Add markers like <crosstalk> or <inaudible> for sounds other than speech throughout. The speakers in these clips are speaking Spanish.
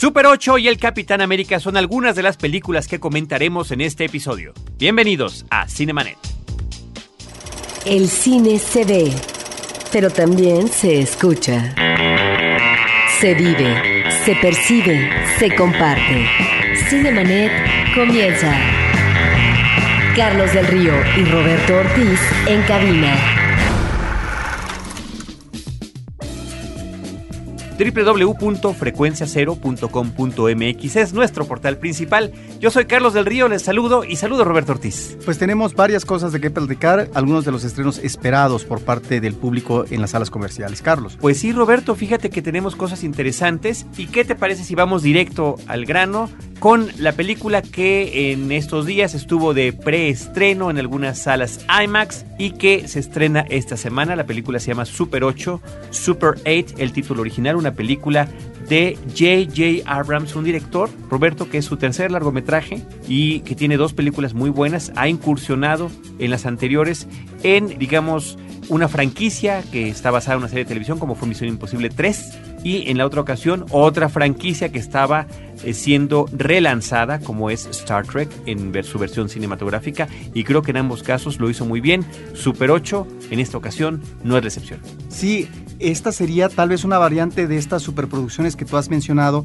Super 8 y El Capitán América son algunas de las películas que comentaremos en este episodio. Bienvenidos a Cinemanet. El cine se ve, pero también se escucha. Se vive, se percibe, se comparte. Cinemanet comienza. Carlos del Río y Roberto Ortiz en cabina. www.frecuenciacero.com.mx es nuestro portal principal. Yo soy Carlos del Río, les saludo y saludo a Roberto Ortiz. Pues tenemos varias cosas de qué platicar, algunos de los estrenos esperados por parte del público en las salas comerciales. Carlos. Pues sí, Roberto, fíjate que tenemos cosas interesantes. ¿Y qué te parece si vamos directo al grano? con la película que en estos días estuvo de preestreno en algunas salas IMAX y que se estrena esta semana. La película se llama Super 8, Super 8, el título original, una película de J.J. Abrams, un director, Roberto, que es su tercer largometraje y que tiene dos películas muy buenas. Ha incursionado en las anteriores en, digamos, una franquicia que está basada en una serie de televisión como fue Misión Imposible 3 y en la otra ocasión otra franquicia que estaba eh, siendo relanzada como es Star Trek en su versión cinematográfica y creo que en ambos casos lo hizo muy bien. Super 8 en esta ocasión no es excepción. Sí, esta sería tal vez una variante de estas superproducciones que tú has mencionado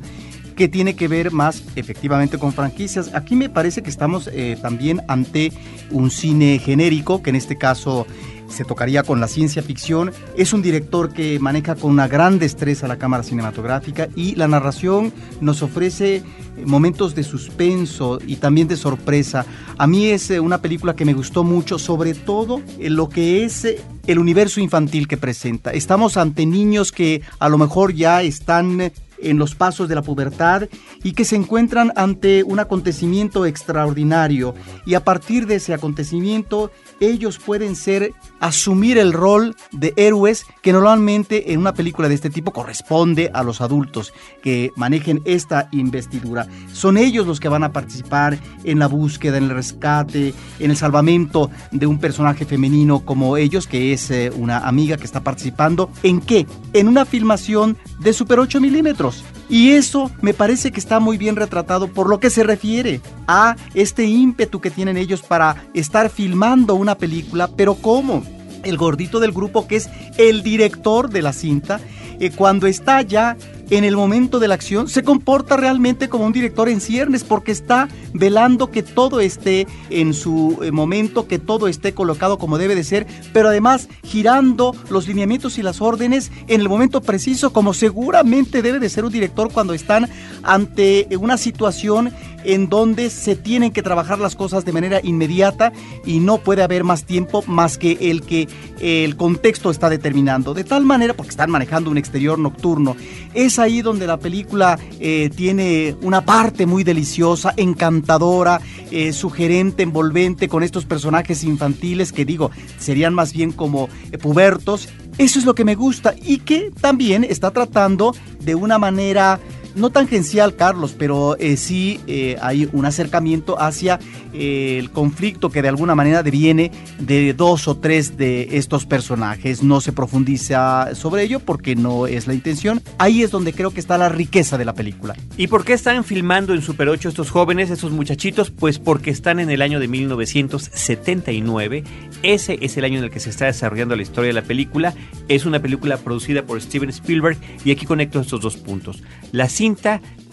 que tiene que ver más efectivamente con franquicias. Aquí me parece que estamos eh, también ante un cine genérico, que en este caso se tocaría con la ciencia ficción. Es un director que maneja con una gran destreza la cámara cinematográfica y la narración nos ofrece momentos de suspenso y también de sorpresa. A mí es eh, una película que me gustó mucho, sobre todo en lo que es eh, el universo infantil que presenta. Estamos ante niños que a lo mejor ya están en los pasos de la pubertad y que se encuentran ante un acontecimiento extraordinario y a partir de ese acontecimiento ellos pueden ser asumir el rol de héroes que normalmente en una película de este tipo corresponde a los adultos que manejen esta investidura. Son ellos los que van a participar en la búsqueda, en el rescate, en el salvamento de un personaje femenino como ellos, que es eh, una amiga que está participando. ¿En qué? En una filmación de Super 8 milímetros. Y eso me parece que está muy bien retratado por lo que se refiere a este ímpetu que tienen ellos para estar filmando una película, pero ¿cómo? El gordito del grupo, que es el director de la cinta, eh, cuando está ya en el momento de la acción se comporta realmente como un director en ciernes porque está velando que todo esté en su eh, momento, que todo esté colocado como debe de ser, pero además girando los lineamientos y las órdenes en el momento preciso como seguramente debe de ser un director cuando están ante una situación en donde se tienen que trabajar las cosas de manera inmediata y no puede haber más tiempo más que el que el contexto está determinando. De tal manera, porque están manejando un exterior nocturno, es ahí donde la película eh, tiene una parte muy deliciosa, encantadora, eh, sugerente, envolvente, con estos personajes infantiles que digo, serían más bien como eh, pubertos. Eso es lo que me gusta y que también está tratando de una manera no tangencial, Carlos, pero eh, sí eh, hay un acercamiento hacia eh, el conflicto que de alguna manera deviene de dos o tres de estos personajes. No se profundiza sobre ello porque no es la intención. Ahí es donde creo que está la riqueza de la película. ¿Y por qué están filmando en Super 8 estos jóvenes, estos muchachitos? Pues porque están en el año de 1979. Ese es el año en el que se está desarrollando la historia de la película. Es una película producida por Steven Spielberg y aquí conecto estos dos puntos. La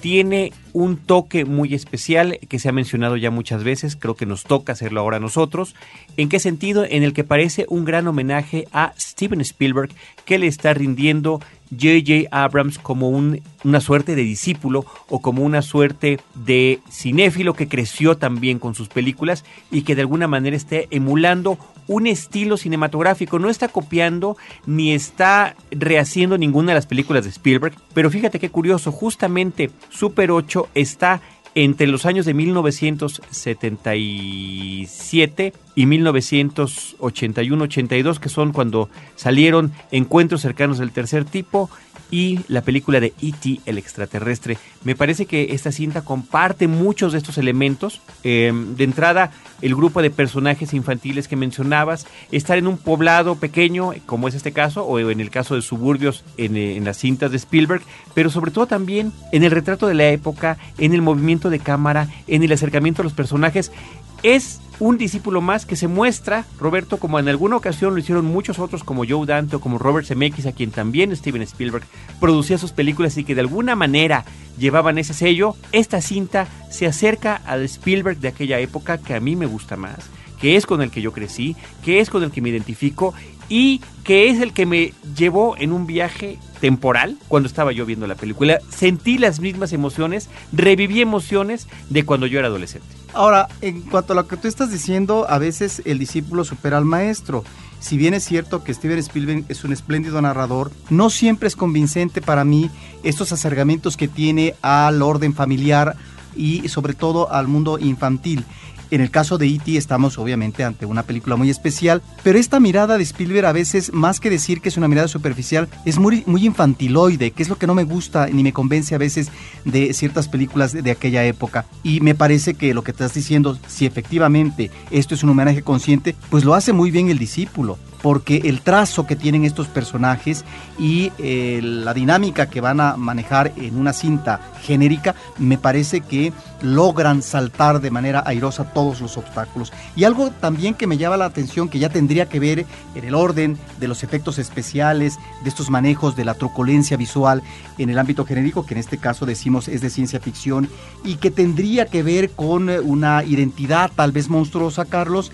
tiene un toque muy especial que se ha mencionado ya muchas veces, creo que nos toca hacerlo ahora a nosotros. ¿En qué sentido? En el que parece un gran homenaje a Steven Spielberg que le está rindiendo J.J. Abrams como una suerte de discípulo o como una suerte de cinéfilo que creció también con sus películas y que de alguna manera esté emulando un estilo cinematográfico. No está copiando ni está rehaciendo ninguna de las películas de Spielberg, pero fíjate qué curioso, justamente Super 8 está entre los años de 1977 y 1981-82, que son cuando salieron Encuentros cercanos del tercer tipo y la película de E.T. el extraterrestre. Me parece que esta cinta comparte muchos de estos elementos. Em, de entrada, el grupo de personajes infantiles que mencionabas, estar en un poblado pequeño, como es este caso, o en el caso de suburbios en, eh, en las cintas de Spielberg, pero sobre todo también en el retrato de la época, en el movimiento de cámara, en el acercamiento a los personajes. Es un discípulo más que se muestra, Roberto, como en alguna ocasión lo hicieron muchos otros como Joe Dante o como Robert Zemeckis, a quien también Steven Spielberg producía sus películas y que de alguna manera llevaban ese sello, esta cinta se acerca al Spielberg de aquella época que a mí me gusta más, que es con el que yo crecí, que es con el que me identifico y que es el que me llevó en un viaje temporal cuando estaba yo viendo la película. Sentí las mismas emociones, reviví emociones de cuando yo era adolescente. Ahora, en cuanto a lo que tú estás diciendo, a veces el discípulo supera al maestro. Si bien es cierto que Steven Spielberg es un espléndido narrador, no siempre es convincente para mí estos acercamientos que tiene al orden familiar y sobre todo al mundo infantil. En el caso de E.T. estamos obviamente ante una película muy especial, pero esta mirada de Spielberg a veces, más que decir que es una mirada superficial, es muy, muy infantiloide, que es lo que no me gusta ni me convence a veces de ciertas películas de, de aquella época. Y me parece que lo que estás diciendo, si efectivamente esto es un homenaje consciente, pues lo hace muy bien el discípulo porque el trazo que tienen estos personajes y eh, la dinámica que van a manejar en una cinta genérica, me parece que logran saltar de manera airosa todos los obstáculos. Y algo también que me llama la atención, que ya tendría que ver en el orden de los efectos especiales, de estos manejos de la truculencia visual en el ámbito genérico, que en este caso decimos es de ciencia ficción, y que tendría que ver con una identidad tal vez monstruosa, Carlos,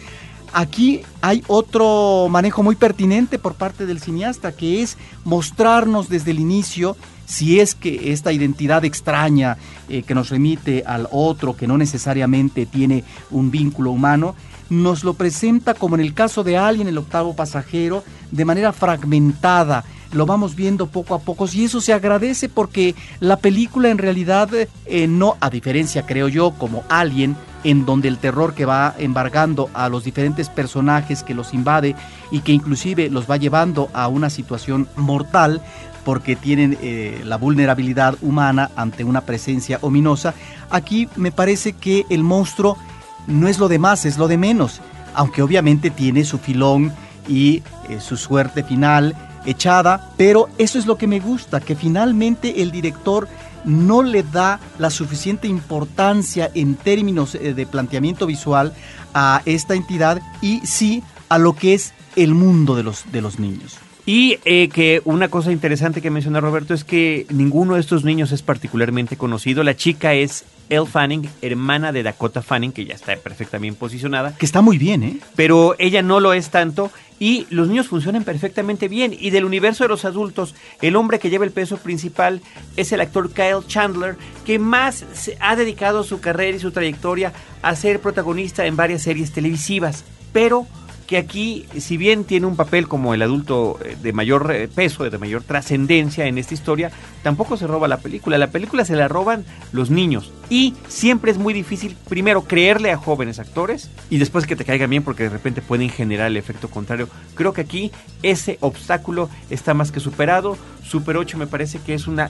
Aquí hay otro manejo muy pertinente por parte del cineasta, que es mostrarnos desde el inicio si es que esta identidad extraña eh, que nos remite al otro, que no necesariamente tiene un vínculo humano, nos lo presenta como en el caso de Alien, el octavo pasajero, de manera fragmentada. Lo vamos viendo poco a poco y eso se agradece porque la película en realidad eh, no, a diferencia creo yo, como Alien, en donde el terror que va embargando a los diferentes personajes que los invade y que inclusive los va llevando a una situación mortal porque tienen eh, la vulnerabilidad humana ante una presencia ominosa, aquí me parece que el monstruo no es lo de más, es lo de menos, aunque obviamente tiene su filón y eh, su suerte final echada, pero eso es lo que me gusta, que finalmente el director no le da la suficiente importancia en términos eh, de planteamiento visual a esta entidad y sí a lo que es el mundo de los, de los niños. Y eh, que una cosa interesante que menciona Roberto es que ninguno de estos niños es particularmente conocido. La chica es Elle Fanning, hermana de Dakota Fanning, que ya está perfectamente posicionada. Que está muy bien, ¿eh? Pero ella no lo es tanto y los niños funcionan perfectamente bien. Y del universo de los adultos, el hombre que lleva el peso principal es el actor Kyle Chandler, que más se ha dedicado su carrera y su trayectoria a ser protagonista en varias series televisivas. Pero que aquí, si bien tiene un papel como el adulto eh, de mayor eh, peso, de mayor trascendencia en esta historia, tampoco se roba la película. La película se la roban los niños. Y siempre es muy difícil, primero, creerle a jóvenes actores y después que te caigan bien porque de repente pueden generar el efecto contrario. Creo que aquí ese obstáculo está más que superado. Super 8 me parece que es una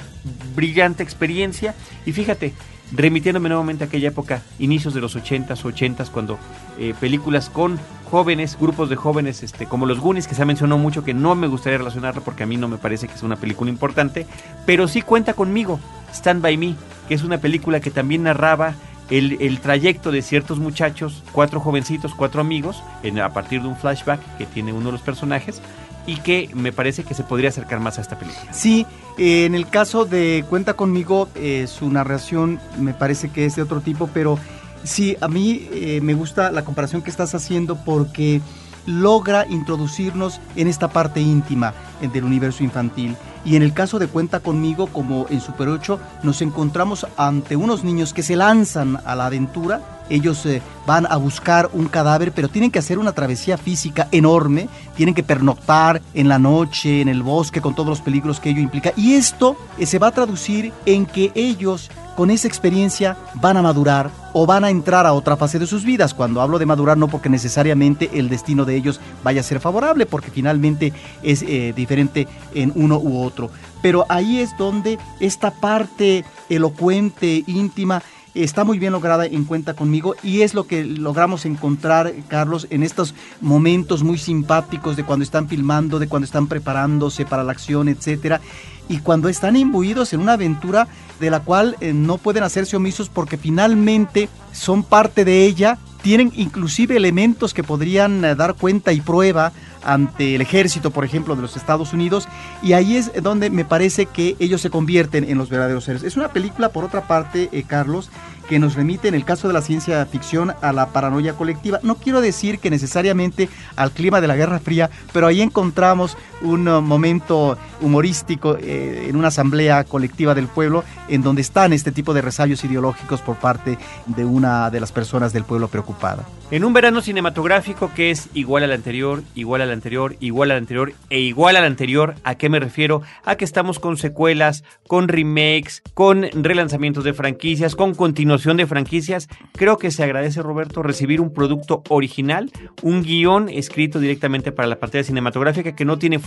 brillante experiencia. Y fíjate, remitiéndome nuevamente a aquella época, inicios de los 80s, 80s, cuando eh, películas con jóvenes, grupos de jóvenes, este, como los Goonies, que se ha mencionado mucho, que no me gustaría relacionarla porque a mí no me parece que es una película importante, pero sí cuenta conmigo, Stand By Me, que es una película que también narraba el, el trayecto de ciertos muchachos, cuatro jovencitos, cuatro amigos, en, a partir de un flashback que tiene uno de los personajes, y que me parece que se podría acercar más a esta película. Sí, eh, en el caso de Cuenta conmigo, eh, su narración me parece que es de otro tipo, pero sí, a mí eh, me gusta la comparación que estás haciendo porque logra introducirnos en esta parte íntima del universo infantil. Y en el caso de Cuenta conmigo, como en Super 8, nos encontramos ante unos niños que se lanzan a la aventura. Ellos eh, van a buscar un cadáver, pero tienen que hacer una travesía física enorme. Tienen que pernoctar en la noche, en el bosque, con todos los peligros que ello implica. Y esto eh, se va a traducir en que ellos, con esa experiencia, van a madurar o van a entrar a otra fase de sus vidas. Cuando hablo de madurar, no porque necesariamente el destino de ellos vaya a ser favorable, porque finalmente es eh, diferente en uno u otro. Pero ahí es donde esta parte elocuente, íntima, está muy bien lograda en cuenta conmigo y es lo que logramos encontrar, Carlos, en estos momentos muy simpáticos de cuando están filmando, de cuando están preparándose para la acción, etcétera, y cuando están imbuidos en una aventura de la cual eh, no pueden hacerse omisos porque finalmente son parte de ella, tienen inclusive elementos que podrían eh, dar cuenta y prueba ante el ejército, por ejemplo, de los Estados Unidos, y ahí es donde me parece que ellos se convierten en los verdaderos héroes. Es una película, por otra parte, eh, Carlos, que nos remite en el caso de la ciencia ficción a la paranoia colectiva. No quiero decir que necesariamente al clima de la Guerra Fría, pero ahí encontramos un momento humorístico eh, en una asamblea colectiva del pueblo en donde están este tipo de resabios ideológicos por parte de una de las personas del pueblo preocupada. En un verano cinematográfico que es igual al anterior, igual al anterior, igual al anterior e igual al anterior, ¿a qué me refiero? A que estamos con secuelas, con remakes, con relanzamientos de franquicias, con continuación de franquicias. Creo que se agradece, Roberto, recibir un producto original, un guion escrito directamente para la pantalla cinematográfica que no tiene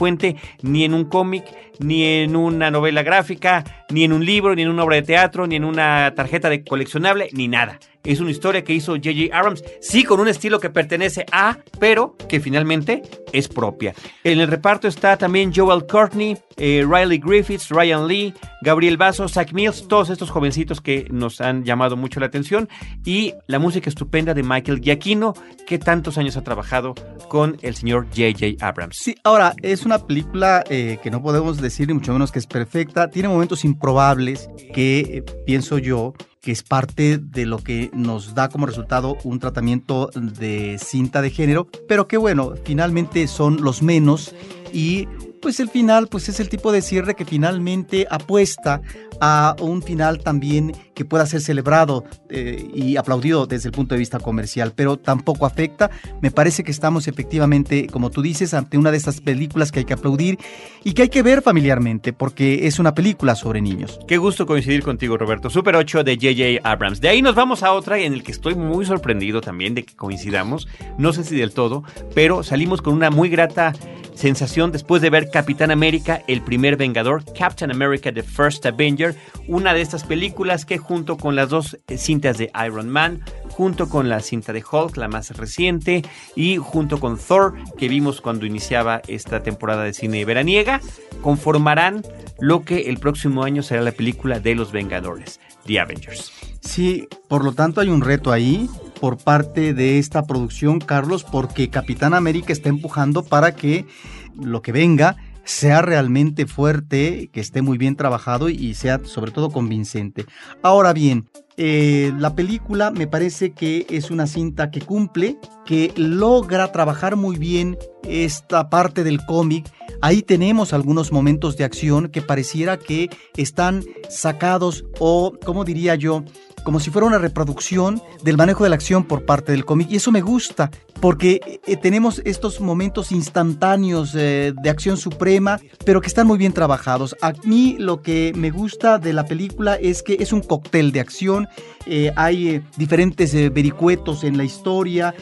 ni en un cómic, ni en una novela gráfica, ni en un libro, ni en una obra de teatro, ni en una tarjeta de coleccionable, ni nada. Es una historia que hizo J.J. Abrams, sí con un estilo que pertenece a, pero que finalmente es propia. En el reparto está también Joel Courtney, eh, Riley Griffiths, Ryan Lee, Gabriel Basso, Zach Mills, todos estos jovencitos que nos han llamado mucho la atención y la música estupenda de Michael Giacchino, que tantos años ha trabajado con el señor J.J. Abrams. Sí, ahora, es una película eh, que no podemos decir ni mucho menos que es perfecta, tiene momentos improbables que eh, pienso yo que es parte de lo que nos da como resultado un tratamiento de cinta de género, pero que bueno, finalmente son los menos y pues el final pues es el tipo de cierre que finalmente apuesta a un final también que pueda ser celebrado eh, y aplaudido desde el punto de vista comercial, pero tampoco afecta. Me parece que estamos efectivamente, como tú dices, ante una de estas películas que hay que aplaudir y que hay que ver familiarmente, porque es una película sobre niños. Qué gusto coincidir contigo, Roberto. Super 8 de J.J. Abrams. De ahí nos vamos a otra en el que estoy muy sorprendido también de que coincidamos. No sé si del todo, pero salimos con una muy grata sensación después de ver Capitán América, el primer Vengador, Captain America, The First Avenger, una de estas películas que junto con las dos cintas de Iron Man, junto con la cinta de Hulk, la más reciente, y junto con Thor, que vimos cuando iniciaba esta temporada de cine veraniega, conformarán lo que el próximo año será la película de los Vengadores, The Avengers. Sí, por lo tanto hay un reto ahí por parte de esta producción, Carlos, porque Capitán América está empujando para que lo que venga sea realmente fuerte, que esté muy bien trabajado y sea sobre todo convincente. Ahora bien, eh, la película me parece que es una cinta que cumple, que logra trabajar muy bien esta parte del cómic. Ahí tenemos algunos momentos de acción que pareciera que están sacados o, como diría yo, como si fuera una reproducción del manejo de la acción por parte del cómic. Y eso me gusta, porque eh, tenemos estos momentos instantáneos eh, de acción suprema, pero que están muy bien trabajados. A mí lo que me gusta de la película es que es un cóctel de acción, eh, hay diferentes vericuetos en la historia,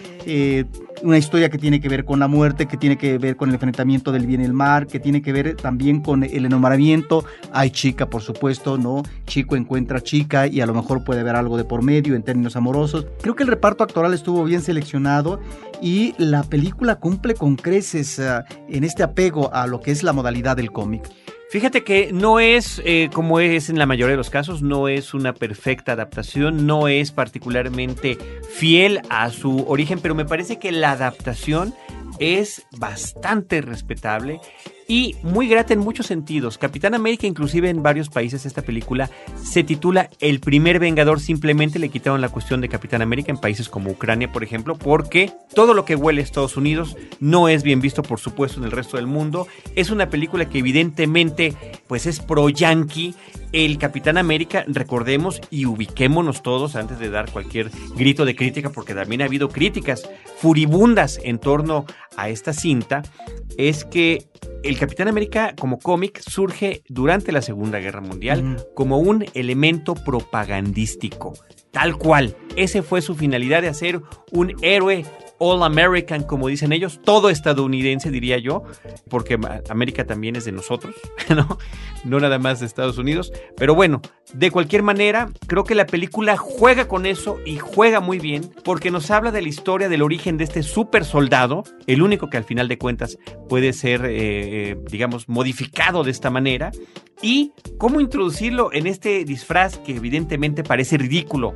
una historia que tiene que ver con la muerte, que tiene que ver con el enfrentamiento del bien y el mal, que tiene que ver también con el enamoramiento. Hay chica, por supuesto, ¿no? Chico encuentra chica y a lo mejor puede haber algo de por medio en términos amorosos. Creo que el reparto actoral estuvo bien seleccionado y la película cumple con creces uh, en este apego a lo que es la modalidad del cómic. Fíjate que no es, eh, como es en la mayoría de los casos, no es una perfecta adaptación, no es particularmente fiel a su origen, pero me parece que la adaptación es bastante respetable y muy grata en muchos sentidos. Capitán América, inclusive en varios países esta película se titula El primer Vengador, simplemente le quitaron la cuestión de Capitán América en países como Ucrania, por ejemplo, porque todo lo que huele a Estados Unidos no es bien visto, por supuesto, en el resto del mundo. Es una película que evidentemente pues es pro-yankee el Capitán América, recordemos y ubiquémonos todos antes de dar cualquier grito de crítica, porque también ha habido críticas furibundas en torno a esta cinta, es que el Capitán América como cómic surge durante la Segunda Guerra Mundial como un elemento propagandístico, tal cual. Ese fue su finalidad de hacer un héroe All American, como dicen ellos, todo estadounidense, diría yo, porque América también es de nosotros, <laughs> ¿no? No nada más de Estados Unidos. Pero bueno, de cualquier manera, creo que la película juega con eso y juega muy bien, porque nos habla de la historia del origen de este super soldado, el único que al final de cuentas puede ser, eh, eh, digamos, modificado de esta manera, y cómo introducirlo en este disfraz que evidentemente parece ridículo.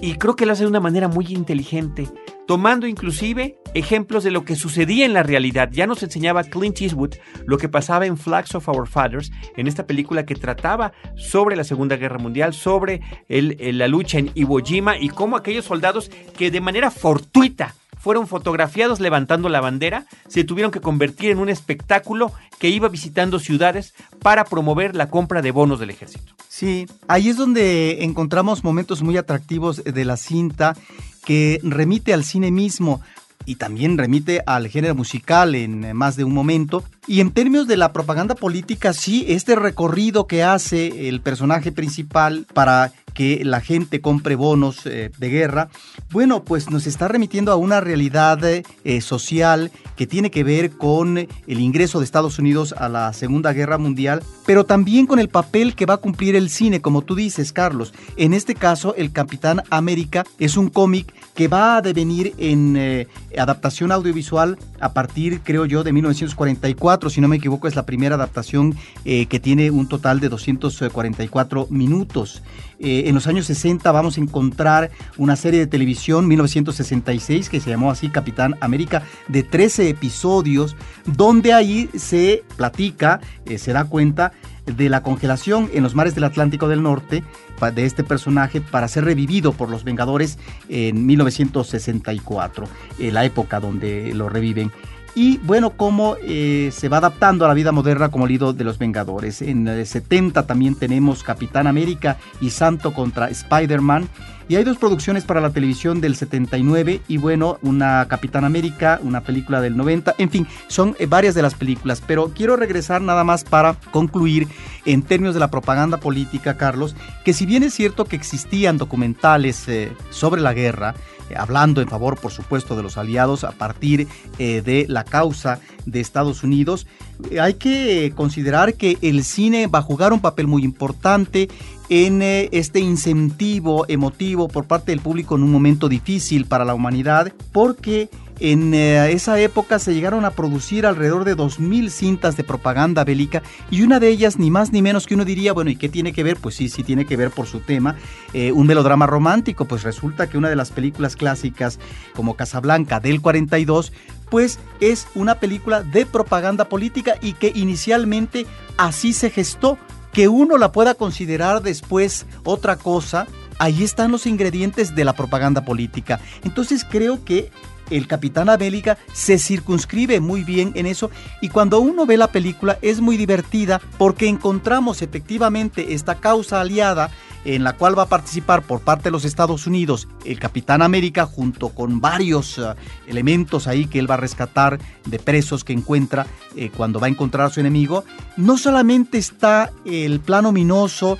Y creo que lo hace de una manera muy inteligente tomando inclusive ejemplos de lo que sucedía en la realidad. Ya nos enseñaba Clint Eastwood lo que pasaba en Flags of Our Fathers, en esta película que trataba sobre la Segunda Guerra Mundial, sobre la lucha en Iwo Jima y cómo aquellos soldados que de manera fortuita fueron fotografiados levantando la bandera, se tuvieron que convertir en un espectáculo que iba visitando ciudades para promover la compra de bonos del ejército. Sí, ahí es donde encontramos momentos muy atractivos de la cinta que remite al cine mismo y también remite al género musical en más de un momento. Y en términos de la propaganda política, sí, este recorrido que hace el personaje principal para que la gente compre bonos eh, de guerra, bueno, pues nos está remitiendo a una realidad eh, social que tiene que ver con el ingreso de Estados Unidos a la Segunda Guerra Mundial, pero también con el papel que va a cumplir el cine, como tú dices, Carlos. En este caso, el Capitán América es un cómic que va a devenir en eh, adaptación audiovisual a partir, creo yo, de 1944, si no me equivoco, es la primera adaptación que tiene un total de 244 minutos. Eh, en los años 60 vamos a encontrar una serie de televisión, 1966, que se llamó así Capitán América, de 13 episodios, donde ahí se platica, eh, se da cuenta de la congelación en los mares del Atlántico del Norte de este personaje para ser revivido por los Vengadores en 1964, eh, la época donde lo reviven y bueno, cómo eh, se va adaptando a la vida moderna como el de los Vengadores. En el 70 también tenemos Capitán América y Santo contra Spider-Man. Y hay dos producciones para la televisión del 79 y bueno, una Capitán América, una película del 90. En fin, son eh, varias de las películas. Pero quiero regresar nada más para concluir en términos de la propaganda política, Carlos, que si bien es cierto que existían documentales eh, sobre la guerra, hablando en favor, por supuesto, de los aliados a partir eh, de la causa de Estados Unidos. Eh, hay que considerar que el cine va a jugar un papel muy importante en eh, este incentivo emotivo por parte del público en un momento difícil para la humanidad, porque en eh, esa época se llegaron a producir alrededor de 2.000 cintas de propaganda bélica y una de ellas ni más ni menos que uno diría, bueno, ¿y qué tiene que ver? Pues sí, sí tiene que ver por su tema, eh, un melodrama romántico, pues resulta que una de las películas clásicas como Casablanca del 42 pues es una película de propaganda política y que inicialmente así se gestó. Que uno la pueda considerar después otra cosa, ahí están los ingredientes de la propaganda política. Entonces creo que el Capitán América se circunscribe muy bien en eso y cuando uno ve la película es muy divertida porque encontramos efectivamente esta causa aliada en la cual va a participar por parte de los Estados Unidos el Capitán América junto con varios eh, elementos ahí que él va a rescatar de presos que encuentra eh, cuando va a encontrar a su enemigo. No solamente está el plano ominoso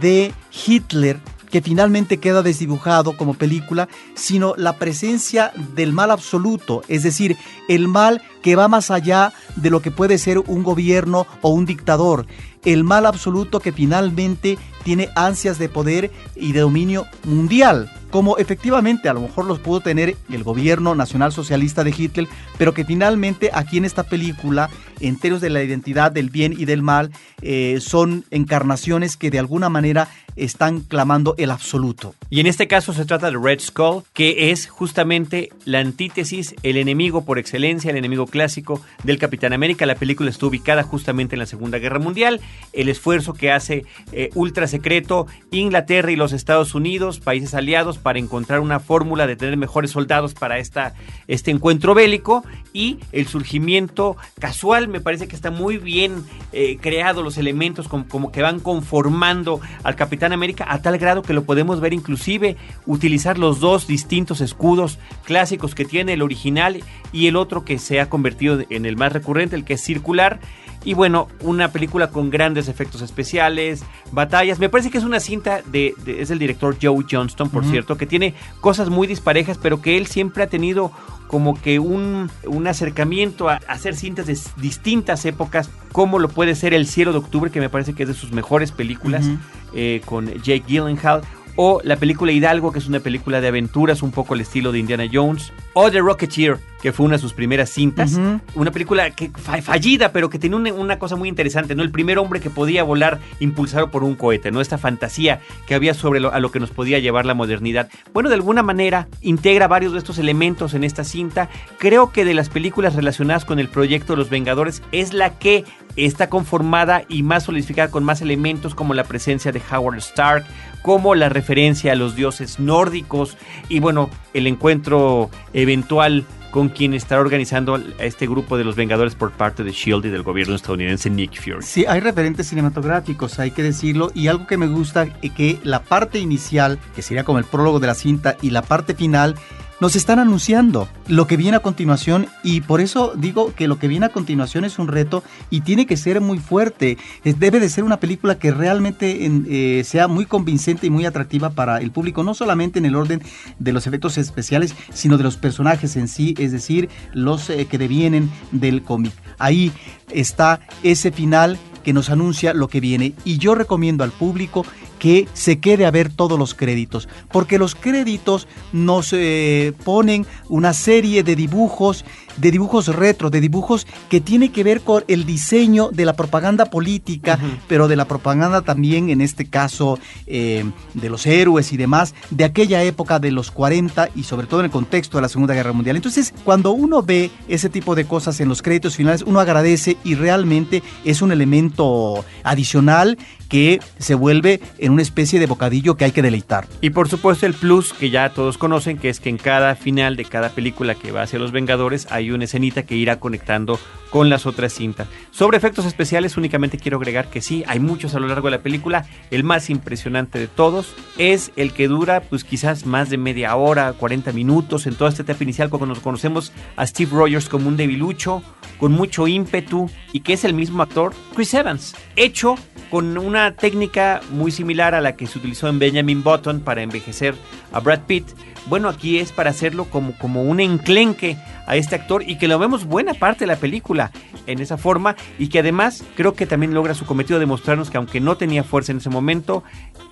de Hitler que finalmente queda desdibujado como película, sino la presencia del mal absoluto, es decir, el mal que va más allá de lo que puede ser un gobierno o un dictador, el mal absoluto que finalmente tiene ansias de poder y de dominio mundial, como efectivamente a lo mejor los pudo tener el gobierno nacional socialista de Hitler, pero que finalmente aquí en esta película, en términos de la identidad del bien y del mal, eh, son encarnaciones que de alguna manera están clamando el absoluto. Y en este caso se trata de Red Skull, que es justamente la antítesis, el enemigo por excelencia, el enemigo clásico del Capitán América. La película está ubicada justamente en la Segunda Guerra Mundial. El esfuerzo que hace eh, ultra secreto Inglaterra y los Estados Unidos, países aliados, para encontrar una fórmula de tener mejores soldados para esta, este encuentro bélico y el surgimiento casual, me parece que está muy bien eh, creado los elementos como, como, que van conformando al Capitán América a tal grado que lo podemos ver inclusive utilizar los dos distintos escudos clásicos que tiene el original y el otro que se ha convertido en el más recurrente, el que es circular. Y bueno, una película con grandes efectos especiales, batallas. Me parece que es una cinta de, es el director Joe Johnston, por cierto, que tiene cosas muy disparejas, pero que él siempre ha tenido como que un, un acercamiento a, hacer cintas de distintas épocas, como lo puede ser El cielo de octubre, que me parece que es de sus mejores películas, eh, con Jake Gyllenhaal, o la película Hidalgo, que es una película de aventuras, un poco al estilo de Indiana Jones, o The Rocketeer, que fue una de sus primeras cintas. Una película que fallida, pero que tiene una, cosa muy interesante, ¿no? El primer hombre que podía volar impulsado por un cohete, ¿no? Esta fantasía que había sobre lo, a lo que nos podía llevar la modernidad. Bueno, de alguna manera integra varios de estos elementos en esta cinta. Creo que de las películas relacionadas con el proyecto de Los Vengadores es la que está conformada y más solidificada con más elementos como la presencia de Howard Stark, como la referencia a los dioses nórdicos y bueno, el encuentro eventual con quien estará organizando este grupo de los Vengadores por parte de Shield y del gobierno estadounidense Nick Fury. Sí, hay referentes cinematográficos, hay que decirlo, y algo que me gusta es que la parte inicial, que sería como el prólogo de la cinta, y la parte final nos están anunciando lo que viene a continuación y por eso digo que lo que viene a continuación es un reto y tiene que ser muy fuerte. Debe de ser una película que realmente eh, sea muy convincente y muy atractiva para el público, no solamente en el orden de los efectos especiales, sino de los personajes en sí, es decir, los eh, que devienen del cómic. Ahí está ese final que nos anuncia lo que viene y yo recomiendo al público que se quede a ver todos los créditos, porque los créditos nos eh, ponen una serie de dibujos de dibujos retro, de dibujos que tiene que ver con el diseño de la propaganda política, pero de la propaganda también, en este caso, eh, de los héroes y demás, de aquella época de los 40 y sobre todo en el contexto de la Segunda Guerra Mundial. Entonces, cuando uno ve ese tipo de cosas en los créditos finales, uno agradece y realmente es un elemento adicional que se vuelve en una especie de bocadillo que hay que deleitar. Y por supuesto el plus que ya todos conocen, que es que en cada final de cada película que va hacia los Vengadores hay una escenita que irá conectando con las otras cintas. Sobre efectos especiales únicamente quiero agregar que sí, hay muchos a lo largo de la película. El más impresionante de todos es el que dura pues quizás más de media hora, 40 minutos en toda esta etapa inicial cuando nos conocemos a Steve Rogers como un debilucho, con mucho ímpetu y que es el mismo actor, Chris Evans, hecho con una técnica muy similar a la que se utilizó en Benjamin Button para envejecer a Brad Pitt. Bueno, aquí es para hacerlo como, como un enclenque a este actor y que lo vemos buena parte de la película en esa forma y que además creo que también logra su cometido de mostrarnos que aunque no tenía fuerza en ese momento,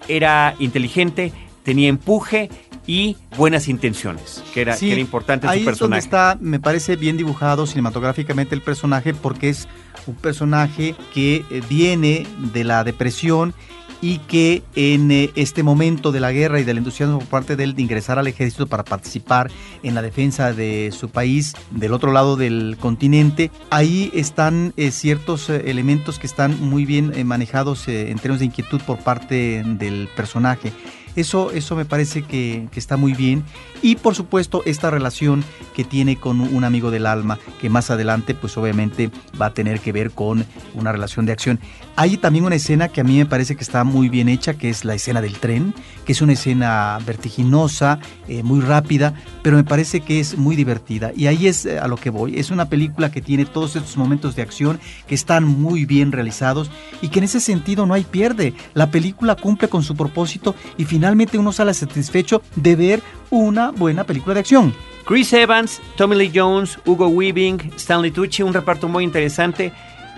era inteligente, tenía empuje y buenas intenciones, que era, era importante en su personaje. Es está, me parece bien dibujado cinematográficamente el personaje porque es un personaje que eh, viene de la depresión y que en eh, este momento de la guerra y del entusiasmo por parte de él de ingresar al ejército para participar en la defensa de su país del otro lado del continente, ahí están eh, ciertos elementos que están muy bien manejados en términos de inquietud por parte del personaje. Eso, eso me parece que, está muy bien. Y por supuesto esta relación que tiene con un amigo del alma, que más adelante pues obviamente va a tener que ver con una relación de acción. Hay también una escena que a mí me parece que está muy bien hecha, que es la escena del tren, que es una escena vertiginosa, eh, muy rápida, pero me parece que es muy divertida. Y ahí es eh, a lo que voy. Es una película que tiene todos estos momentos de acción que están muy bien realizados y que en ese sentido no hay pierde. La película cumple con su propósito y finalmente finalmente uno sale satisfecho de ver una buena película de acción. Chris Evans, Tommy Lee Jones, Hugo Weaving, Stanley Tucci, un reparto muy interesante.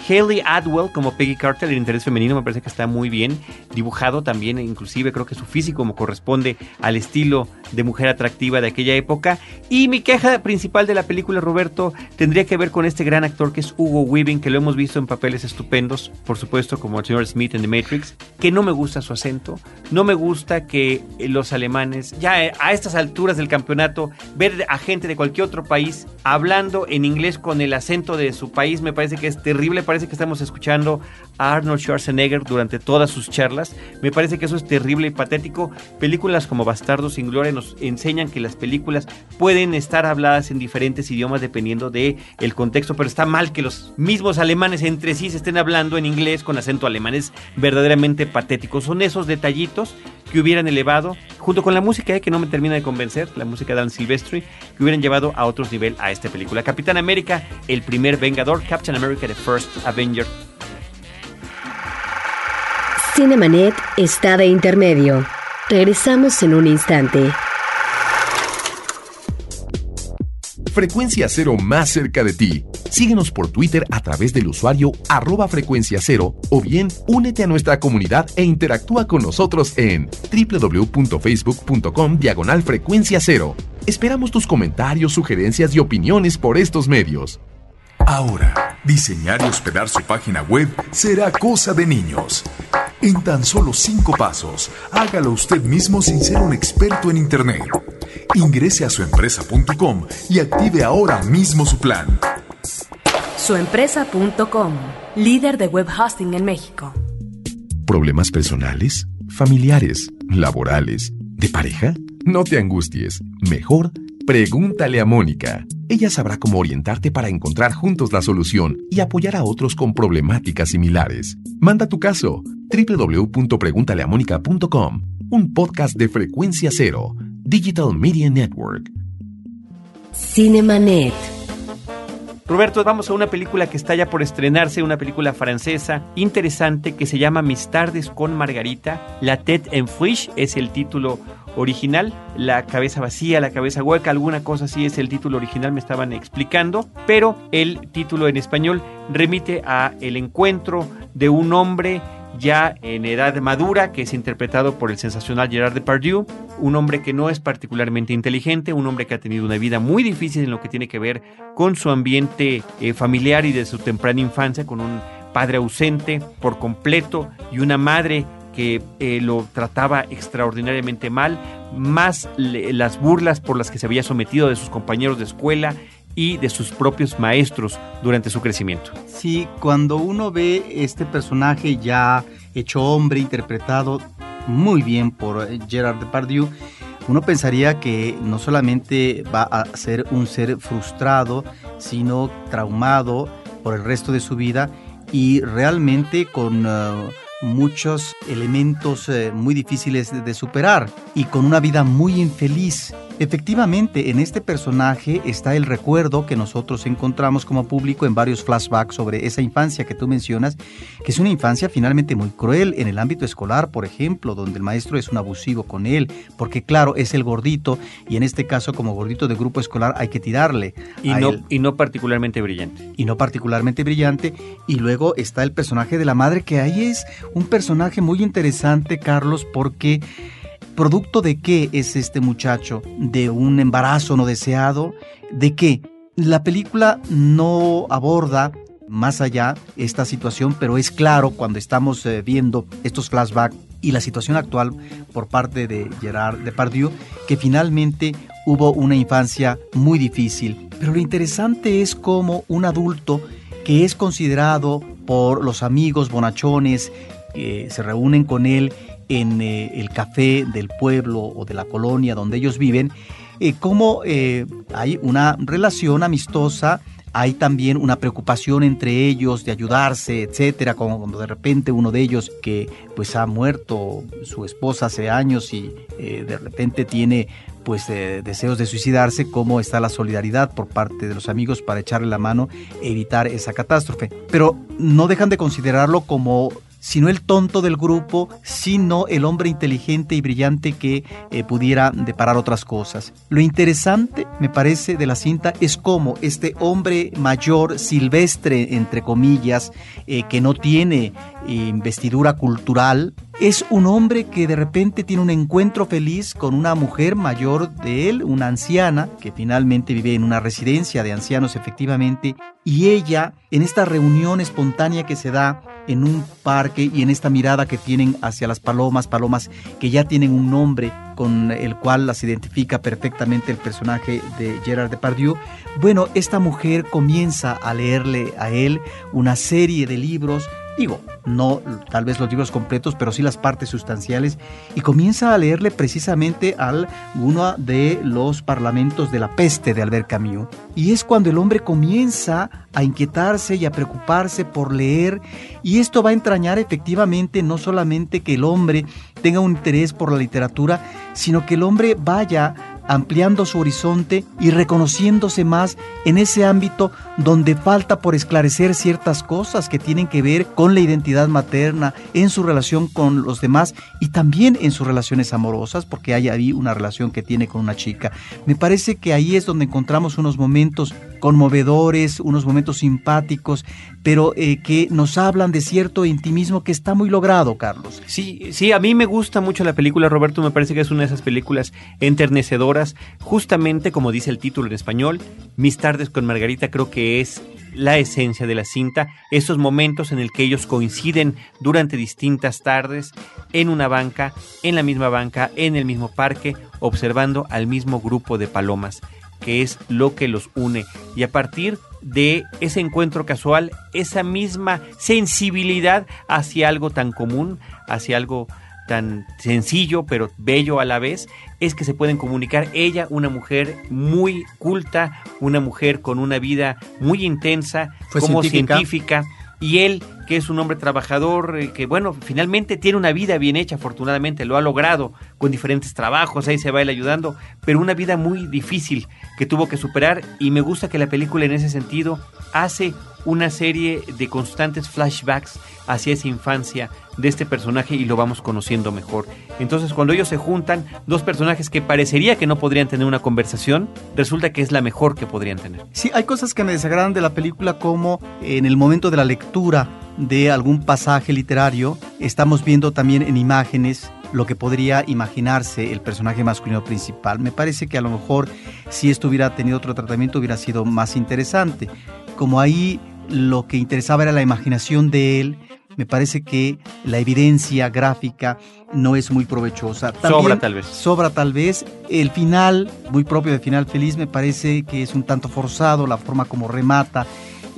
Haley Adwell como Peggy Carter, el interés femenino me parece que está muy bien dibujado también, inclusive creo que su físico como corresponde al estilo de mujer atractiva de aquella época. Y mi queja principal de la película, Roberto, tendría que ver con este gran actor que es Hugo Weaving, que lo hemos visto en papeles estupendos, por supuesto como el señor Smith en The Matrix, que no me gusta su acento, no me gusta que los alemanes, ya a estas alturas del campeonato, ver a gente de cualquier otro país hablando en inglés con el acento de su país me parece que es terrible parece que estamos escuchando a Arnold Schwarzenegger durante todas sus charlas. Me parece que eso es terrible y patético. Películas como Bastardos sin Gloria nos enseñan que las películas pueden estar habladas en diferentes idiomas dependiendo de el contexto, pero está mal que los mismos alemanes entre sí se estén hablando en inglés con acento alemán. Es verdaderamente patético. Son esos detallitos que hubieran elevado, junto con la música eh, que no me termina de convencer, la música de Dan Silvestri, que hubieran llevado a otros nivel a esta película. Capitán América, el primer Vengador, Captain America, the first Avenger. Cinemanet está de intermedio. Regresamos en un instante. Frecuencia Cero más cerca de ti. Síguenos por Twitter a través del usuario arroba frecuencia cero o bien únete a nuestra comunidad e interactúa con nosotros en www.facebook.com diagonal frecuencia cero. Esperamos tus comentarios, sugerencias y opiniones por estos medios. Ahora, diseñar y hospedar su página web será cosa de niños. En tan solo cinco pasos, hágalo usted mismo sin ser un experto en Internet. Ingrese a suempresa.com y active ahora mismo su plan. Suempresa.com, líder de web hosting en México. ¿Problemas personales, familiares, laborales, de pareja? No te angusties. Mejor, pregúntale a Mónica. Ella sabrá cómo orientarte para encontrar juntos la solución y apoyar a otros con problemáticas similares. Manda tu caso www.preguntaleamónica.com, un podcast de frecuencia cero, Digital Media Network. Cinemanet. Roberto, vamos a una película que está ya por estrenarse, una película francesa interesante que se llama Mis tardes con Margarita. La tête en friche es el título original, La cabeza vacía, la cabeza hueca, alguna cosa así es el título original, me estaban explicando, pero el título en español remite a el encuentro de un hombre ya en edad madura, que es interpretado por el sensacional Gerard Depardieu, un hombre que no es particularmente inteligente, un hombre que ha tenido una vida muy difícil en lo que tiene que ver con su ambiente eh, familiar y de su temprana infancia, con un padre ausente por completo y una madre que eh, lo trataba extraordinariamente mal, más las burlas por las que se había sometido de sus compañeros de escuela y de sus propios maestros durante su crecimiento. Sí, cuando uno ve este personaje ya hecho hombre, interpretado muy bien por eh, Gerard Depardieu, uno pensaría que no solamente va a ser un ser frustrado, sino traumado por el resto de su vida y realmente con eh, muchos elementos eh, muy difíciles de, de superar y con una vida muy infeliz. Efectivamente, en este personaje está el recuerdo que nosotros encontramos como público en varios flashbacks sobre esa infancia que tú mencionas, que es una infancia finalmente muy cruel en el ámbito escolar, por ejemplo, donde el maestro es un abusivo con él, porque claro, es el gordito y en este caso como gordito de grupo escolar hay que tirarle. Y a no, él y no particularmente brillante. y no particularmente brillante. Y luego está el personaje de la madre, que ahí es un personaje muy interesante, Carlos, porque producto de qué es este muchacho, de un embarazo no deseado, de qué. La película no aborda más allá esta situación, pero es claro cuando estamos eh, viendo estos flashbacks y la situación actual por parte de Gerard Depardieu, que finalmente hubo una infancia muy difícil. Pero lo interesante es cómo un adulto que es considerado por los amigos bonachones que se reúnen con él en eh, el café del pueblo o de la colonia donde ellos viven, eh, cómo eh, hay una relación amistosa, hay también una preocupación entre ellos de ayudarse, etcétera, como cuando de repente uno de ellos que pues ha muerto su esposa hace años y eh, de repente tiene pues deseos de suicidarse, cómo está la solidaridad por parte de los amigos para echarle la mano evitar esa catástrofe. Pero no dejan de considerarlo como sino el tonto del grupo, sino el hombre inteligente y brillante que eh, pudiera deparar otras cosas. Lo interesante, me parece, de la cinta es cómo este hombre mayor, silvestre, entre comillas, eh, que no tiene eh, investidura cultural, es un hombre que de repente tiene un encuentro feliz con una mujer mayor de él, una anciana, que finalmente vive en una residencia de ancianos efectivamente, y ella, en esta reunión espontánea que se da en un parque y en esta mirada que tienen hacia las palomas, palomas que ya tienen un nombre con el cual las identifica perfectamente el personaje de Gerard Depardieu, bueno, esta mujer comienza a leerle a él una serie de libros digo, no tal vez los libros completos, pero sí las partes sustanciales, y comienza a leerle precisamente al uno de los parlamentos de la peste de Albert Camus. Y es cuando el hombre comienza a inquietarse y a preocuparse por leer, y esto va a entrañar efectivamente no solamente que el hombre tenga un interés por la literatura, sino que el hombre vaya ampliando su horizonte y reconociéndose más en ese ámbito donde falta por esclarecer ciertas cosas que tienen que ver con la identidad materna, en su relación con los demás y también en sus relaciones amorosas, porque hay ahí una relación que tiene con una chica. Me parece que ahí es donde encontramos unos momentos conmovedores, unos momentos simpáticos, pero eh, que nos hablan de cierto intimismo que está muy logrado, Carlos. Sí, sí, a mí me gusta mucho la película, Roberto, me parece que es una de esas películas enternecedoras, justamente como dice el título en español, Mis tardes con Margarita creo que es la esencia de la cinta, esos momentos en el que ellos coinciden durante distintas tardes en una banca, en la misma banca, en el mismo parque, observando al mismo grupo de palomas que es lo que los une. Y a partir de ese encuentro casual, esa misma sensibilidad hacia algo tan común, hacia algo tan sencillo pero bello a la vez, es que se pueden comunicar ella, una mujer muy culta, una mujer con una vida muy intensa, como científica y él, que es un hombre trabajador, eh, que bueno, finalmente tiene una vida bien hecha, afortunadamente lo ha logrado con diferentes trabajos, ahí se va él ayudando, pero una vida muy difícil que tuvo que superar y me gusta que la película en ese sentido hace una serie de constantes flashbacks hacia esa infancia de este personaje y lo vamos conociendo mejor. Entonces cuando ellos se juntan, dos personajes que parecería que no podrían tener una conversación, resulta que es la mejor que podrían tener. Sí, hay cosas que me desagradan de la película como en el momento de la lectura de algún pasaje literario, estamos viendo también en imágenes lo que podría imaginarse el personaje masculino principal. Me parece que a lo mejor si esto hubiera tenido otro tratamiento hubiera sido más interesante. Como ahí lo que interesaba era la imaginación de él, me parece que la evidencia gráfica no es muy provechosa. sobra tal vez. Sobra tal vez. El final, muy propio de Final Feliz, me parece que es un tanto forzado, la forma como remata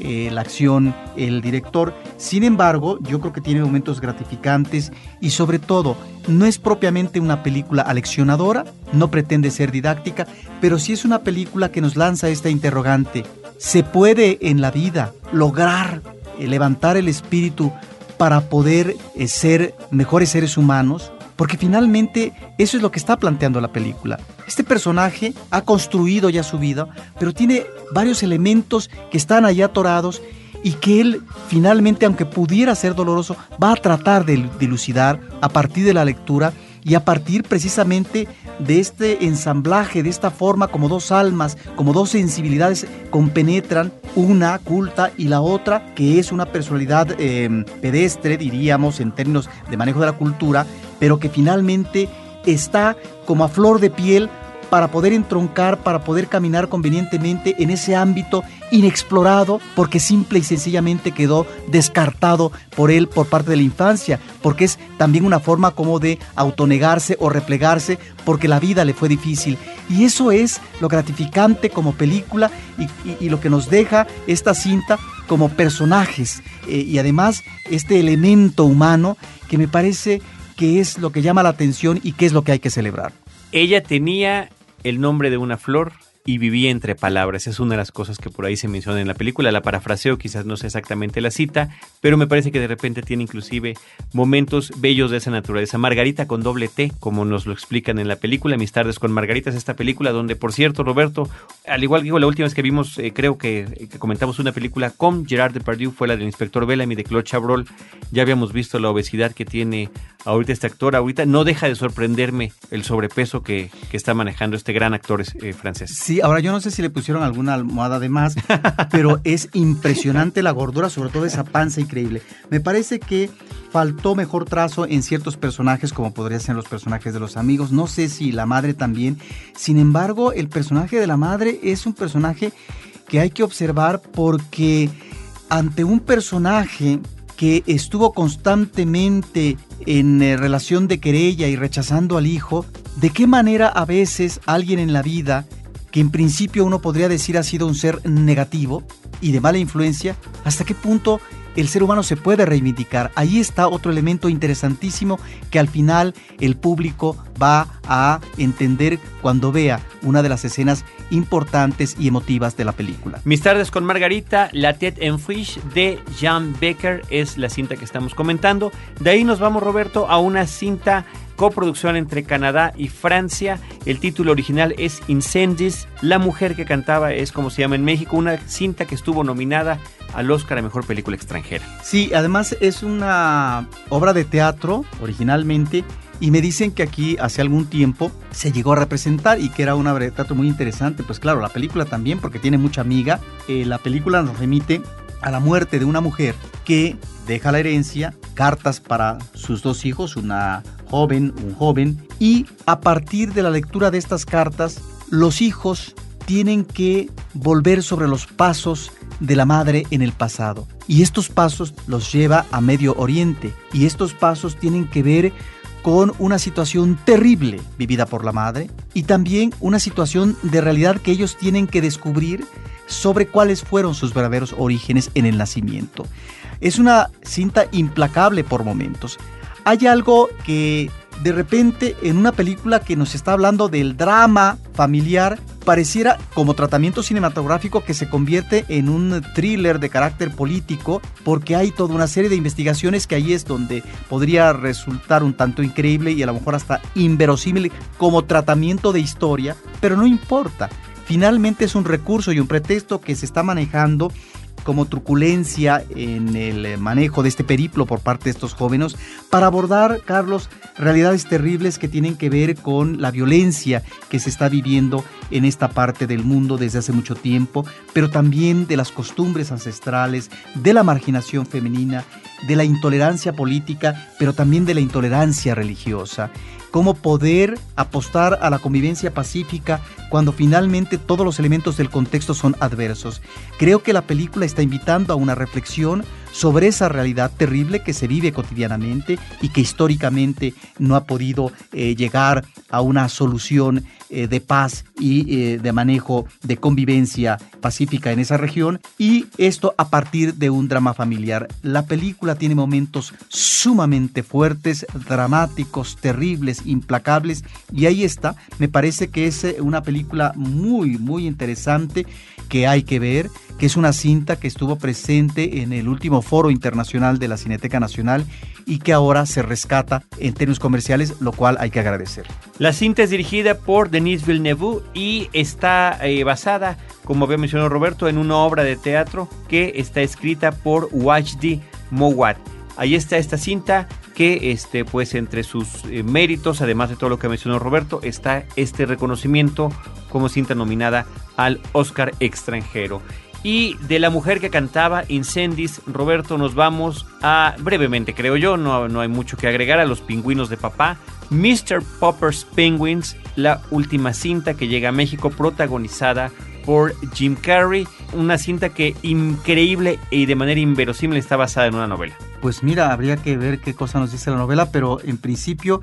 eh, la acción el director. Sin embargo, yo creo que tiene momentos gratificantes y sobre todo, no es propiamente una película aleccionadora, no pretende ser didáctica, pero sí es una película que nos lanza esta interrogante. ¿Se puede en la vida lograr eh, levantar el espíritu para poder eh, ser mejores seres humanos? Porque finalmente eso es lo que está planteando la película. Este personaje ha construido ya su vida, pero tiene varios elementos que están allá atorados y que él finalmente, aunque pudiera ser doloroso, va a tratar de dilucidar a partir de la lectura y a partir precisamente de este ensamblaje, de esta forma como dos almas, como dos sensibilidades compenetran, una culta y la otra que es una personalidad em, pedestre, diríamos, en términos de manejo de la cultura, pero que finalmente está como a flor de piel para poder entroncar, para poder caminar convenientemente en ese ámbito inexplorado, porque simple y sencillamente quedó descartado por él por parte de la infancia, porque es también una forma como de autonegarse o replegarse, porque la vida le fue difícil. Y eso es lo gratificante como película y, lo que nos deja esta cinta como personajes eh, y además este elemento humano que me parece que es lo que llama la atención y que es lo que hay que celebrar. Ella tenía el nombre de una flor y vivía entre palabras. Es una de las cosas que por ahí se menciona en la película. La parafraseo, quizás no sé exactamente la cita, pero me parece que de repente tiene inclusive momentos bellos de esa naturaleza. Margarita con doble T, como nos lo explican en la película. Mis tardes con Margarita es esta película donde, por cierto, Roberto, al igual que la última vez que vimos, eh, creo que, comentamos una película con Gerard Depardieu, fue la del inspector Bellamy de Claude Chabrol. Ya habíamos visto la obesidad que tiene ahorita este actor. Ahorita no deja de sorprenderme el sobrepeso que, está manejando este gran actor eh, francés. Sí, ahora yo no sé si le pusieron alguna almohada de más, <laughs> pero es impresionante la gordura, sobre todo esa panza increíble. Me parece que faltó mejor trazo en ciertos personajes, como podrían ser los personajes de los amigos. No sé si la madre también. Sin embargo, el personaje de la madre es un personaje que hay que observar porque ante un personaje que estuvo constantemente en eh, relación de querella y rechazando al hijo, ¿de qué manera a veces alguien en la vida, que en principio uno podría decir ha sido un ser negativo y de mala influencia, hasta qué punto el ser humano se puede reivindicar. Ahí está otro elemento interesantísimo que al final el público va a entender cuando vea una de las escenas importantes y emotivas de la película. Mis tardes con Margarita, La Tête en Friche de Jean Becker es la cinta que estamos comentando. De ahí nos vamos, Roberto, a una cinta coproducción entre Canadá y Francia. El título original es Incendies. La mujer que cantaba es como se llama en México, una cinta que estuvo nominada al Oscar a Mejor Película Extranjera. Sí, además es una obra de teatro originalmente y me dicen que aquí hace algún tiempo se llegó a representar y que era una obra teatro muy interesante. Pues claro, la película también porque tiene mucha amiga. Eh, la película nos remite a la muerte de una mujer que deja la herencia, cartas para sus dos hijos, una joven, un joven, y a partir de la lectura de estas cartas, los hijos tienen que volver sobre los pasos de la madre en el pasado. Y estos pasos los lleva a Medio Oriente. Y estos pasos tienen que ver con una situación terrible vivida por la madre y también una situación de realidad que ellos tienen que descubrir sobre cuáles fueron sus verdaderos orígenes en el nacimiento. Es una cinta implacable por momentos. Hay algo que de repente en una película que nos está hablando del drama familiar, pareciera como tratamiento cinematográfico que se convierte en un thriller de carácter político, porque hay toda una serie de investigaciones que ahí es donde podría resultar un tanto increíble y a lo mejor hasta inverosímil como tratamiento de historia, pero no importa. Finalmente es un recurso y un pretexto que se está manejando como truculencia en el manejo de este periplo por parte de estos jóvenes para abordar, Carlos, realidades terribles que tienen que ver con la violencia que se está viviendo en esta parte del mundo desde hace mucho tiempo, pero también de las costumbres ancestrales, de la marginación femenina, de la intolerancia política, pero también de la intolerancia religiosa cómo poder apostar a la convivencia pacífica cuando finalmente todos los elementos del contexto son adversos. Creo que la película está invitando a una reflexión sobre esa realidad terrible que se vive cotidianamente y que históricamente no ha podido eh, llegar a una solución eh, de paz y eh, de manejo de convivencia pacífica en esa región. Y esto a partir de un drama familiar. La película tiene momentos sumamente fuertes, dramáticos, terribles, implacables. Y ahí está, me parece que es una película muy muy interesante que hay que ver, que es una cinta que estuvo presente en el último foro internacional de la Cineteca Nacional y que ahora se rescata en términos comerciales, lo cual hay que agradecer. La cinta es dirigida por Denis Villeneuve y está eh, basada, como había mencionado Roberto, en una obra de teatro que está escrita por Wajdi Mowat. Ahí está esta cinta que este pues entre sus eh, méritos, además de todo lo que mencionó Roberto, está este reconocimiento como cinta nominada al Oscar extranjero. Y de la mujer que cantaba Incendies, Roberto, nos vamos a, brevemente creo yo, no, no hay mucho que agregar, a los pingüinos de papá. Mr. Popper's Penguins, la última cinta que llega a México protagonizada por Jim Carrey, una cinta que increíble y de manera inverosímil está basada en una novela. Pues mira, habría que ver qué cosa nos dice la novela, pero en principio,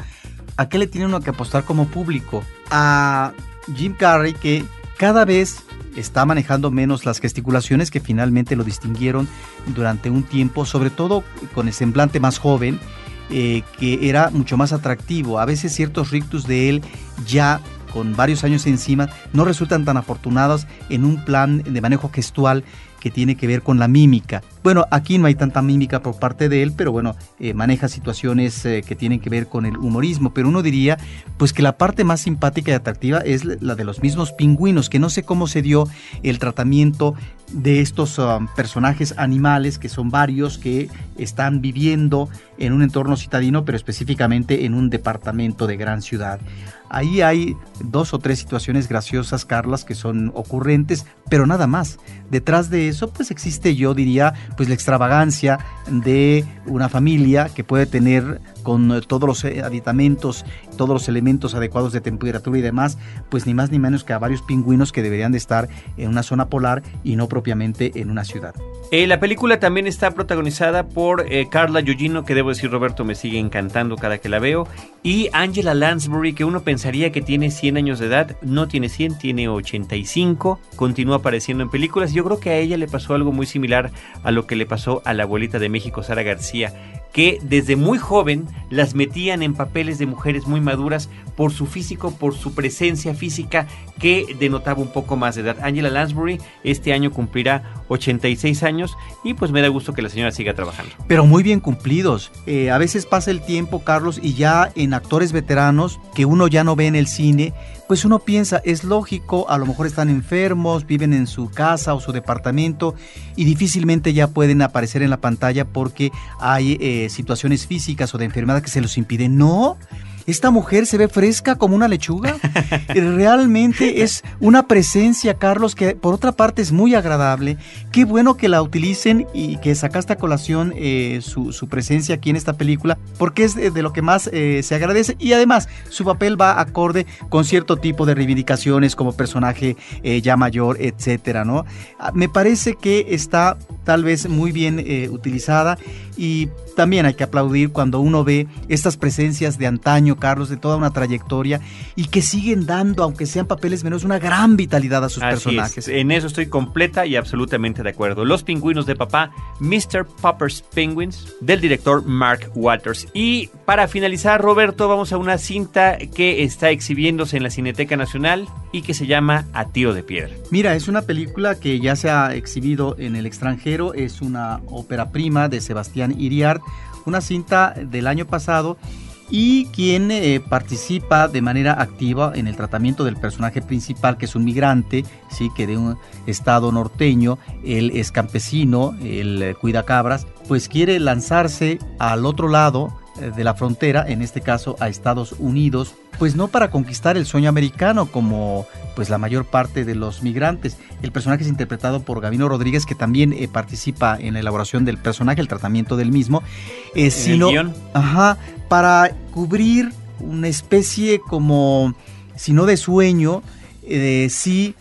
¿a qué le tiene uno que apostar como público? A Jim Carrey que cada vez está manejando menos las gesticulaciones que finalmente lo distinguieron durante un tiempo, sobre todo con el semblante más joven, eh, que era mucho más atractivo. A veces ciertos rictus de él ya con varios años encima no resultan tan afortunados en un plan de manejo gestual que tiene que ver con la mímica. Bueno, aquí no hay tanta mímica por parte de él, pero bueno, eh, maneja situaciones eh, que tienen que ver con el humorismo. Pero uno diría, pues que la parte más simpática y atractiva es la de los mismos pingüinos, que no sé cómo se dio el tratamiento de estos um, personajes animales, que son varios, que están viviendo en un entorno citadino, pero específicamente en un departamento de gran ciudad. Ahí hay dos o tres situaciones graciosas, Carlas, que son ocurrentes, pero nada más. Detrás de eso, pues existe, yo diría, pues la extravagancia de una familia que puede tener con todos los eh, aditamentos, todos los elementos adecuados de temperatura y demás, pues ni más ni menos que a varios pingüinos que deberían de estar en una zona polar y no propiamente en una ciudad. Eh, la película también está protagonizada por eh, Carla Gugino, que debo decir, Roberto, me sigue encantando cada que la veo, y Angela Lansbury, que uno pensaría que tiene 100 años de edad, no tiene 100, tiene 85, continúa apareciendo en películas. Yo creo que a ella le pasó algo muy similar a lo que le pasó a la abuelita de México, Sara García, que desde muy joven las metían en papeles de mujeres muy maduras por su físico, por su presencia física que denotaba un poco más de edad. Angela Lansbury este año cumplirá 86 años y pues me da gusto que la señora siga trabajando. Pero muy bien cumplidos. Eh, a veces pasa el tiempo, Carlos, y ya en actores veteranos que uno ya no ve en el cine, pues uno piensa, es lógico, a lo mejor están enfermos, viven en su casa o su departamento y difícilmente ya pueden aparecer en la pantalla porque hay eh, situaciones físicas o de enfermedad que se los impiden. No, esta mujer se ve fresca como una lechuga. Realmente <laughs> es una presencia, Carlos, que por otra parte es muy agradable. Qué bueno que la utilicen y que sacaste a colación eh, su, presencia aquí en esta película, porque es de, lo que más eh, se agradece. Y además, su papel va acorde con cierto tipo de reivindicaciones como personaje eh, ya mayor, etcétera, ¿no? Ah, me parece que está tal vez muy bien utilizada y también hay que aplaudir cuando uno ve estas presencias de antaño, Carlos, de toda una trayectoria y que siguen dando, aunque sean papeles menos, una gran vitalidad a sus personajes. En eso estoy completa y absolutamente de acuerdo. Los pingüinos de papá, Mr. Popper's Penguins, del director Mark Walters. Y para finalizar, Roberto, vamos a una cinta que está exhibiéndose en la Cineteca Nacional y que se llama A Tiro de Piedra. Mira, es una película que ya se ha exhibido en el extranjero, es una ópera prima de Sebastián Iriart una cinta del año pasado y quien eh, participa de manera activa en el tratamiento del personaje principal, que es un migrante, sí, que de un estado norteño, él es campesino, él eh, cuida cabras, pues quiere lanzarse al otro lado de la frontera, en este caso a Estados Unidos, pues no para conquistar el sueño americano como pues la mayor parte de los migrantes. El personaje es interpretado por Gavino Rodríguez que también eh, participa en la elaboración del personaje, el tratamiento del mismo, eh, sino ajá, para cubrir una especie como si no de sueño, eh, sí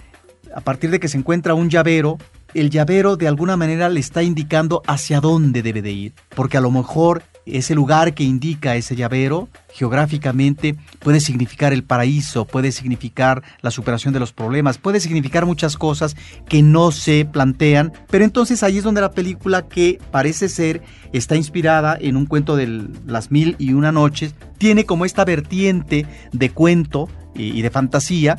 a partir de que se encuentra un llavero el llavero de alguna manera le está indicando hacia dónde debe de ir, porque a lo mejor ese lugar que indica ese llavero geográficamente puede significar el paraíso, puede significar la superación de los problemas, puede significar muchas cosas que no se plantean, pero entonces ahí es donde la película que parece ser está inspirada en un cuento de las mil y una noches, tiene como esta vertiente de cuento y de fantasía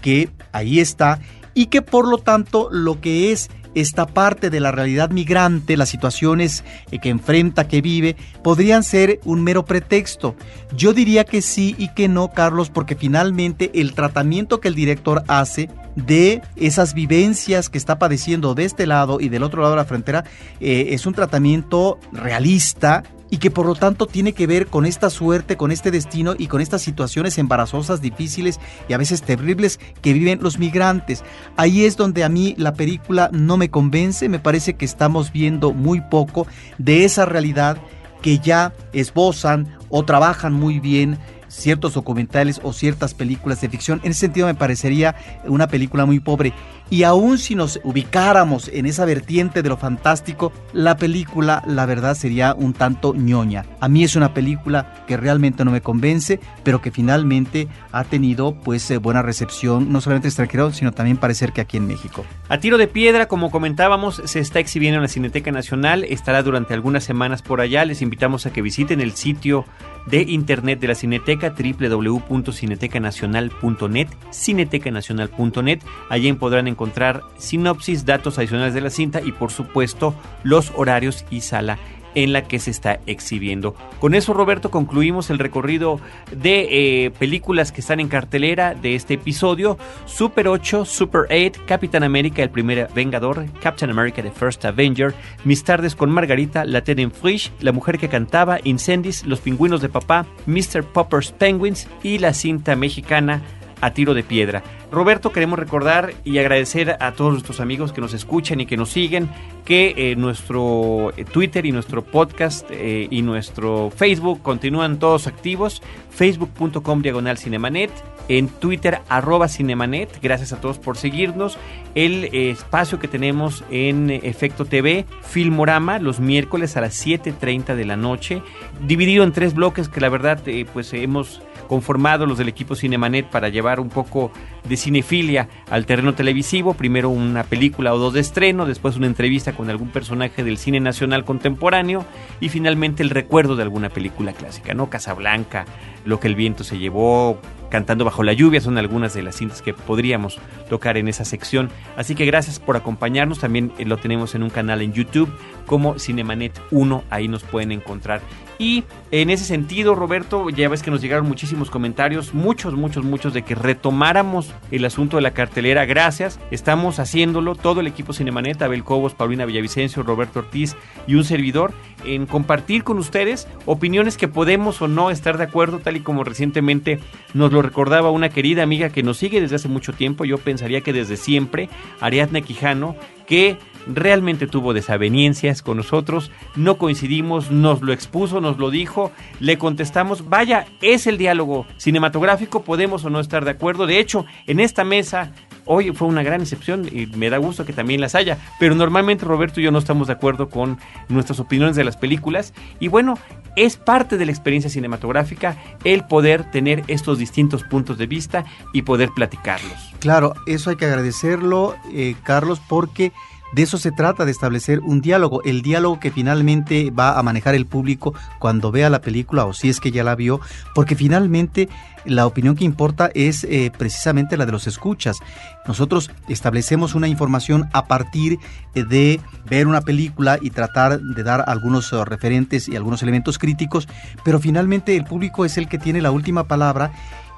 que ahí está y que por lo tanto lo que es esta parte de la realidad migrante, las situaciones eh, que enfrenta, que vive, podrían ser un mero pretexto. Yo diría que sí y que no, Carlos, porque finalmente el tratamiento que el director hace de esas vivencias que está padeciendo de este lado y del otro lado de la frontera eh, es un tratamiento realista y que por lo tanto tiene que ver con esta suerte, con este destino y con estas situaciones embarazosas, difíciles y a veces terribles que viven los migrantes. Ahí es donde a mí la película no me convence, me parece que estamos viendo muy poco de esa realidad que ya esbozan o trabajan muy bien ciertos documentales o ciertas películas de ficción. En ese sentido me parecería una película muy pobre. Y aún si nos ubicáramos en esa vertiente de lo fantástico, la película, la verdad, sería un tanto ñoña. A mí es una película que realmente no me convence, pero que finalmente ha tenido pues eh, buena recepción, no solamente extranjero, sino también parece que aquí en México. A tiro de piedra, como comentábamos, se está exhibiendo en la Cineteca Nacional, estará durante algunas semanas por allá. Les invitamos a que visiten el sitio de internet de la Cineteca www.cinetecanacional.net, cinetecanacional.net. Allí podrán encontrar sinopsis, datos adicionales de la cinta y por supuesto los horarios y sala en la que se está exhibiendo. Con eso, Roberto, concluimos el recorrido de eh, películas que están en cartelera de este episodio. Super 8, Super 8, Capitán América, el primer Vengador, Captain America, The First Avenger, Mis tardes con Margarita, La en Frisch, La mujer que cantaba, Incendies, Los pingüinos de papá, Mr. Popper's Penguins y la cinta mexicana a tiro de piedra. Roberto, queremos recordar y agradecer a todos nuestros amigos que nos escuchan y que nos siguen, que eh, nuestro eh, Twitter y nuestro podcast eh, y nuestro Facebook continúan todos activos. Facebook.com diagonal Cinemanet, en Twitter arroba Cinemanet. Gracias a todos por seguirnos. El espacio que tenemos en Efecto TV, Filmorama, los miércoles a las 7.30 de la noche, dividido en tres bloques que la verdad pues hemos conformado los del equipo Cinemanet para llevar un poco de cinefilia al terreno televisivo, primero una película o dos de estreno, después una entrevista con algún personaje del cine nacional contemporáneo y finalmente el recuerdo de alguna película clásica, ¿no? Casablanca, Lo que el viento se llevó, Cantando bajo la lluvia son algunas de las cintas que podríamos tocar en esa sección. Así que gracias por acompañarnos. También eh, lo tenemos en un canal en YouTube como Cinemanet 1. Ahí nos pueden encontrar. Y en ese sentido, Roberto, ya ves que nos llegaron muchísimos comentarios, muchos, muchos, muchos, de que retomáramos el asunto de la cartelera. Gracias, estamos haciéndolo, todo el equipo Cinemanet, Abel Cobos, Paulina Villavicencio, Roberto Ortiz y un servidor, en compartir con ustedes opiniones que podemos o no estar de acuerdo, tal y como recientemente nos lo recordaba una querida amiga que nos sigue desde hace mucho tiempo, yo pensaría que desde siempre, Ariadna Quijano, que realmente tuvo desavenencias con nosotros, no coincidimos, nos lo expuso, nos lo dijo, le contestamos, vaya, es el diálogo cinematográfico, podemos o no estar de acuerdo, de hecho, en esta mesa hoy fue una gran excepción y me da gusto que también las haya, pero normalmente Roberto y yo no estamos de acuerdo con nuestras opiniones de las películas. Y bueno, es parte de la experiencia cinematográfica el poder tener estos distintos puntos de vista y poder platicarlos. Claro, eso hay que agradecerlo, eh, Carlos, porque de eso se trata, de establecer un diálogo, el diálogo que finalmente va a manejar el público cuando vea la película o si es que ya la vio, porque finalmente la opinión que importa es eh, precisamente la de los escuchas. Nosotros establecemos una información a partir de ver una película y tratar de dar algunos eh, referentes y algunos elementos críticos, pero finalmente el público es el que tiene la última palabra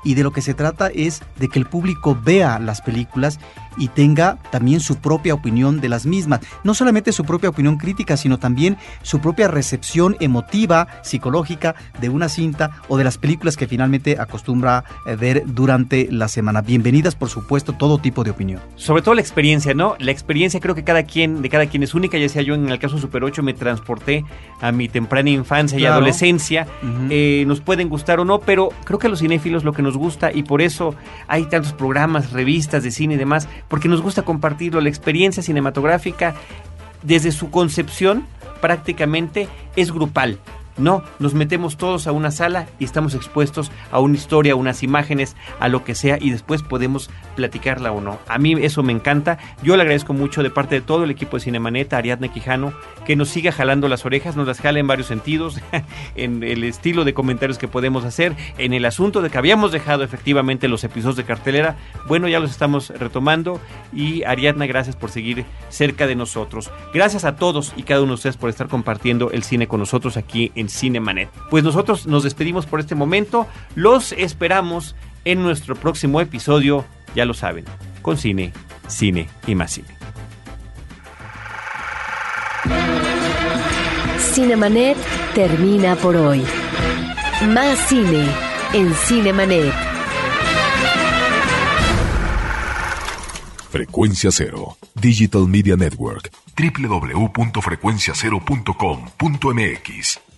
y de lo que se trata es de que el público vea las películas y tenga también su propia opinión de las mismas. No solamente su propia opinión crítica, sino también su propia recepción emotiva, psicológica de una cinta o de las películas que finalmente acostumbra eh, ver durante la semana. Bienvenidas, por supuesto, todo tipo de opinión. Sobre todo la experiencia, ¿no? La experiencia creo que cada quien, de cada quien es única, ya sea yo en el caso Super 8 me transporté a mi temprana infancia y adolescencia. Eh, nos pueden gustar o no, pero creo que a los cinéfilos lo que nos gusta y por eso hay tantos programas, revistas de cine y demás, porque nos gusta compartirlo. La experiencia cinematográfica, desde su concepción, prácticamente es grupal. No, nos metemos todos a una sala y estamos expuestos a una historia, a unas imágenes, a lo que sea y después podemos platicarla o no. A mí eso me encanta. Yo le agradezco mucho de parte de todo el equipo de Cinemanet, Ariadna Quijano, que nos siga jalando las orejas, nos las jala en varios sentidos, <laughs> en el estilo de comentarios que podemos hacer, en el asunto de que habíamos dejado efectivamente los episodios de cartelera. Bueno, ya los estamos retomando y Ariadna, gracias por seguir cerca de nosotros. Gracias a todos y cada uno de ustedes por estar compartiendo el cine con nosotros aquí en Cinemanet. Pues nosotros nos despedimos por este momento. Los esperamos en nuestro próximo episodio, ya lo saben, con cine, cine y más cine. Cinemanet termina por hoy. Más cine en Cinemanet. Frecuencia Cero, Digital Media Network, www.frecuenciacero.com.mx.